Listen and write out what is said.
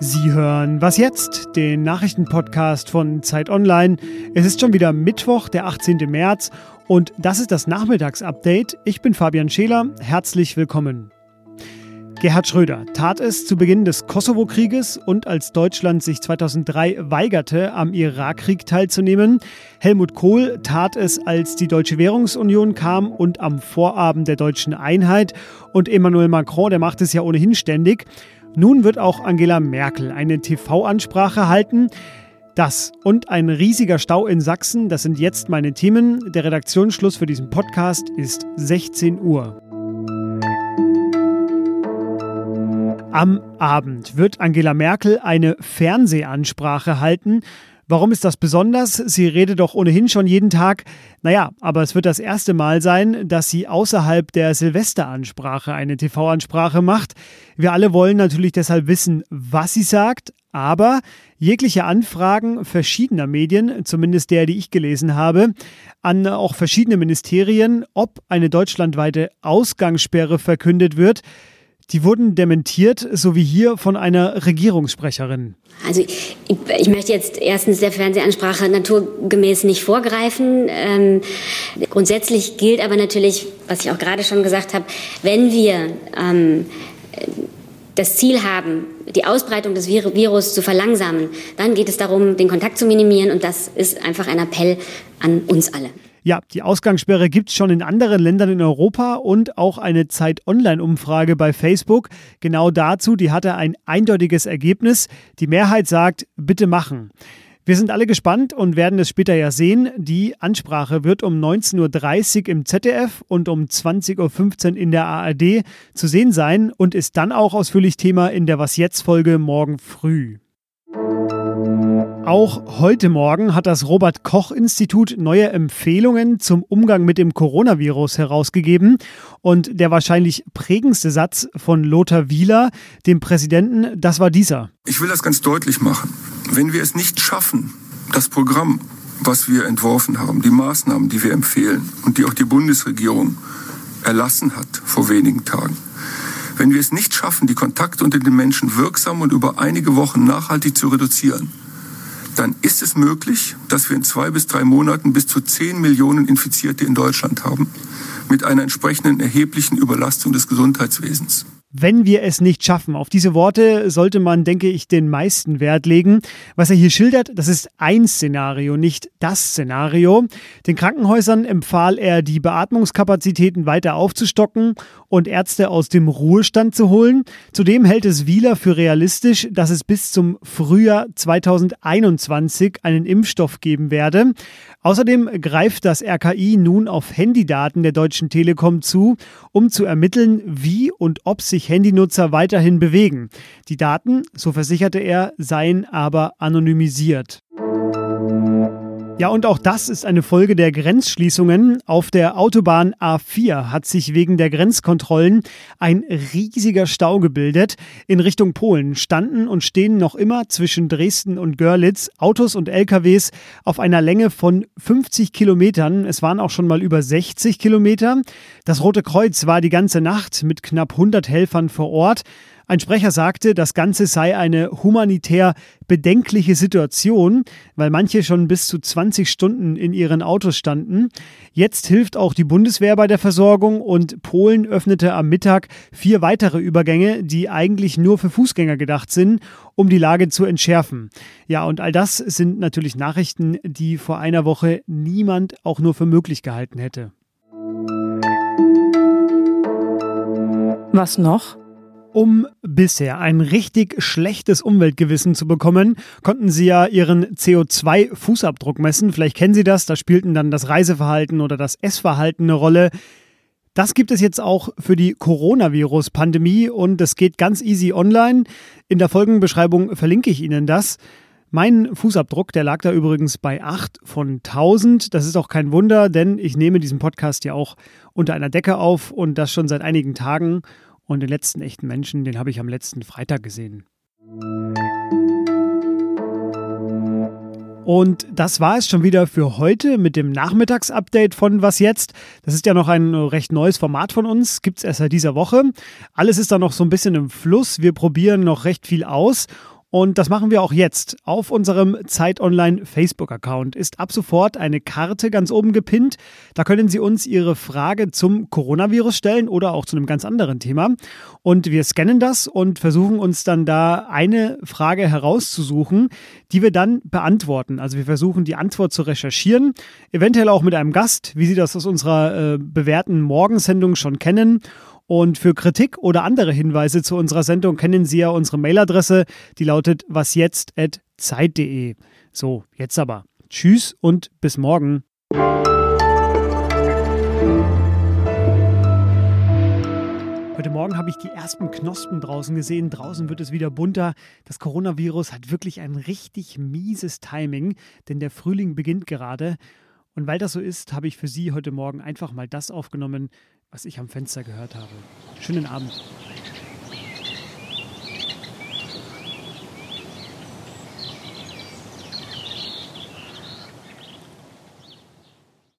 Sie hören Was jetzt? Den Nachrichtenpodcast von Zeit Online. Es ist schon wieder Mittwoch, der 18. März und das ist das Nachmittagsupdate. Ich bin Fabian Scheler. Herzlich willkommen. Gerhard Schröder tat es zu Beginn des Kosovo-Krieges und als Deutschland sich 2003 weigerte, am Irakkrieg teilzunehmen. Helmut Kohl tat es, als die Deutsche Währungsunion kam und am Vorabend der deutschen Einheit. Und Emmanuel Macron, der macht es ja ohnehin ständig. Nun wird auch Angela Merkel eine TV-Ansprache halten. Das und ein riesiger Stau in Sachsen, das sind jetzt meine Themen. Der Redaktionsschluss für diesen Podcast ist 16 Uhr. Am Abend wird Angela Merkel eine Fernsehansprache halten. Warum ist das besonders? Sie redet doch ohnehin schon jeden Tag. Naja, aber es wird das erste Mal sein, dass sie außerhalb der Silvesteransprache eine TV-Ansprache macht. Wir alle wollen natürlich deshalb wissen, was sie sagt, aber jegliche Anfragen verschiedener Medien, zumindest der, die ich gelesen habe, an auch verschiedene Ministerien, ob eine deutschlandweite Ausgangssperre verkündet wird, die wurden dementiert, so wie hier von einer Regierungssprecherin. Also ich, ich möchte jetzt erstens der Fernsehansprache naturgemäß nicht vorgreifen. Ähm, grundsätzlich gilt aber natürlich, was ich auch gerade schon gesagt habe, wenn wir ähm, das Ziel haben, die Ausbreitung des Virus zu verlangsamen, dann geht es darum, den Kontakt zu minimieren und das ist einfach ein Appell an uns alle. Ja, die Ausgangssperre gibt es schon in anderen Ländern in Europa und auch eine Zeit-Online-Umfrage bei Facebook. Genau dazu, die hatte ein eindeutiges Ergebnis. Die Mehrheit sagt, bitte machen. Wir sind alle gespannt und werden es später ja sehen. Die Ansprache wird um 19.30 Uhr im ZDF und um 20.15 Uhr in der ARD zu sehen sein und ist dann auch ausführlich Thema in der Was jetzt Folge morgen früh. Auch heute Morgen hat das Robert Koch Institut neue Empfehlungen zum Umgang mit dem Coronavirus herausgegeben. Und der wahrscheinlich prägendste Satz von Lothar Wieler, dem Präsidenten, das war dieser. Ich will das ganz deutlich machen. Wenn wir es nicht schaffen, das Programm, was wir entworfen haben, die Maßnahmen, die wir empfehlen und die auch die Bundesregierung erlassen hat vor wenigen Tagen, wenn wir es nicht schaffen, die Kontakte unter den Menschen wirksam und über einige Wochen nachhaltig zu reduzieren, dann ist es möglich, dass wir in zwei bis drei Monaten bis zu zehn Millionen Infizierte in Deutschland haben, mit einer entsprechenden erheblichen Überlastung des Gesundheitswesens wenn wir es nicht schaffen. Auf diese Worte sollte man, denke ich, den meisten Wert legen. Was er hier schildert, das ist ein Szenario, nicht das Szenario. Den Krankenhäusern empfahl er, die Beatmungskapazitäten weiter aufzustocken und Ärzte aus dem Ruhestand zu holen. Zudem hält es Wieler für realistisch, dass es bis zum Frühjahr 2021 einen Impfstoff geben werde. Außerdem greift das RKI nun auf Handydaten der Deutschen Telekom zu, um zu ermitteln, wie und ob sich sich Handynutzer weiterhin bewegen. Die Daten, so versicherte er, seien aber anonymisiert. Ja, und auch das ist eine Folge der Grenzschließungen. Auf der Autobahn A4 hat sich wegen der Grenzkontrollen ein riesiger Stau gebildet. In Richtung Polen standen und stehen noch immer zwischen Dresden und Görlitz Autos und LKWs auf einer Länge von 50 Kilometern. Es waren auch schon mal über 60 Kilometer. Das Rote Kreuz war die ganze Nacht mit knapp 100 Helfern vor Ort. Ein Sprecher sagte, das Ganze sei eine humanitär bedenkliche Situation, weil manche schon bis zu 20 Stunden in ihren Autos standen. Jetzt hilft auch die Bundeswehr bei der Versorgung und Polen öffnete am Mittag vier weitere Übergänge, die eigentlich nur für Fußgänger gedacht sind, um die Lage zu entschärfen. Ja, und all das sind natürlich Nachrichten, die vor einer Woche niemand auch nur für möglich gehalten hätte. Was noch? Um bisher ein richtig schlechtes Umweltgewissen zu bekommen, konnten Sie ja Ihren CO2-Fußabdruck messen. Vielleicht kennen Sie das, da spielten dann das Reiseverhalten oder das Essverhalten eine Rolle. Das gibt es jetzt auch für die Coronavirus-Pandemie und es geht ganz easy online. In der Folgenbeschreibung verlinke ich Ihnen das. Mein Fußabdruck, der lag da übrigens bei 8 von 1000. Das ist auch kein Wunder, denn ich nehme diesen Podcast ja auch unter einer Decke auf und das schon seit einigen Tagen. Und den letzten echten Menschen, den habe ich am letzten Freitag gesehen. Und das war es schon wieder für heute mit dem Nachmittagsupdate von Was jetzt. Das ist ja noch ein recht neues Format von uns, gibt es erst seit dieser Woche. Alles ist da noch so ein bisschen im Fluss. Wir probieren noch recht viel aus und das machen wir auch jetzt. Auf unserem Zeit Online Facebook-Account ist ab sofort eine Karte ganz oben gepinnt. Da können Sie uns Ihre Frage zum Coronavirus stellen oder auch zu einem ganz anderen Thema. Und wir scannen das und versuchen uns dann da eine Frage herauszusuchen, die wir dann beantworten. Also wir versuchen die Antwort zu recherchieren, eventuell auch mit einem Gast, wie Sie das aus unserer äh, bewährten Morgensendung schon kennen. Und für Kritik oder andere Hinweise zu unserer Sendung kennen Sie ja unsere Mailadresse, die lautet wasjetzt.zeit.de. So, jetzt aber. Tschüss und bis morgen. Heute Morgen habe ich die ersten Knospen draußen gesehen. Draußen wird es wieder bunter. Das Coronavirus hat wirklich ein richtig mieses Timing, denn der Frühling beginnt gerade. Und weil das so ist, habe ich für Sie heute Morgen einfach mal das aufgenommen, was ich am Fenster gehört habe. Schönen Abend.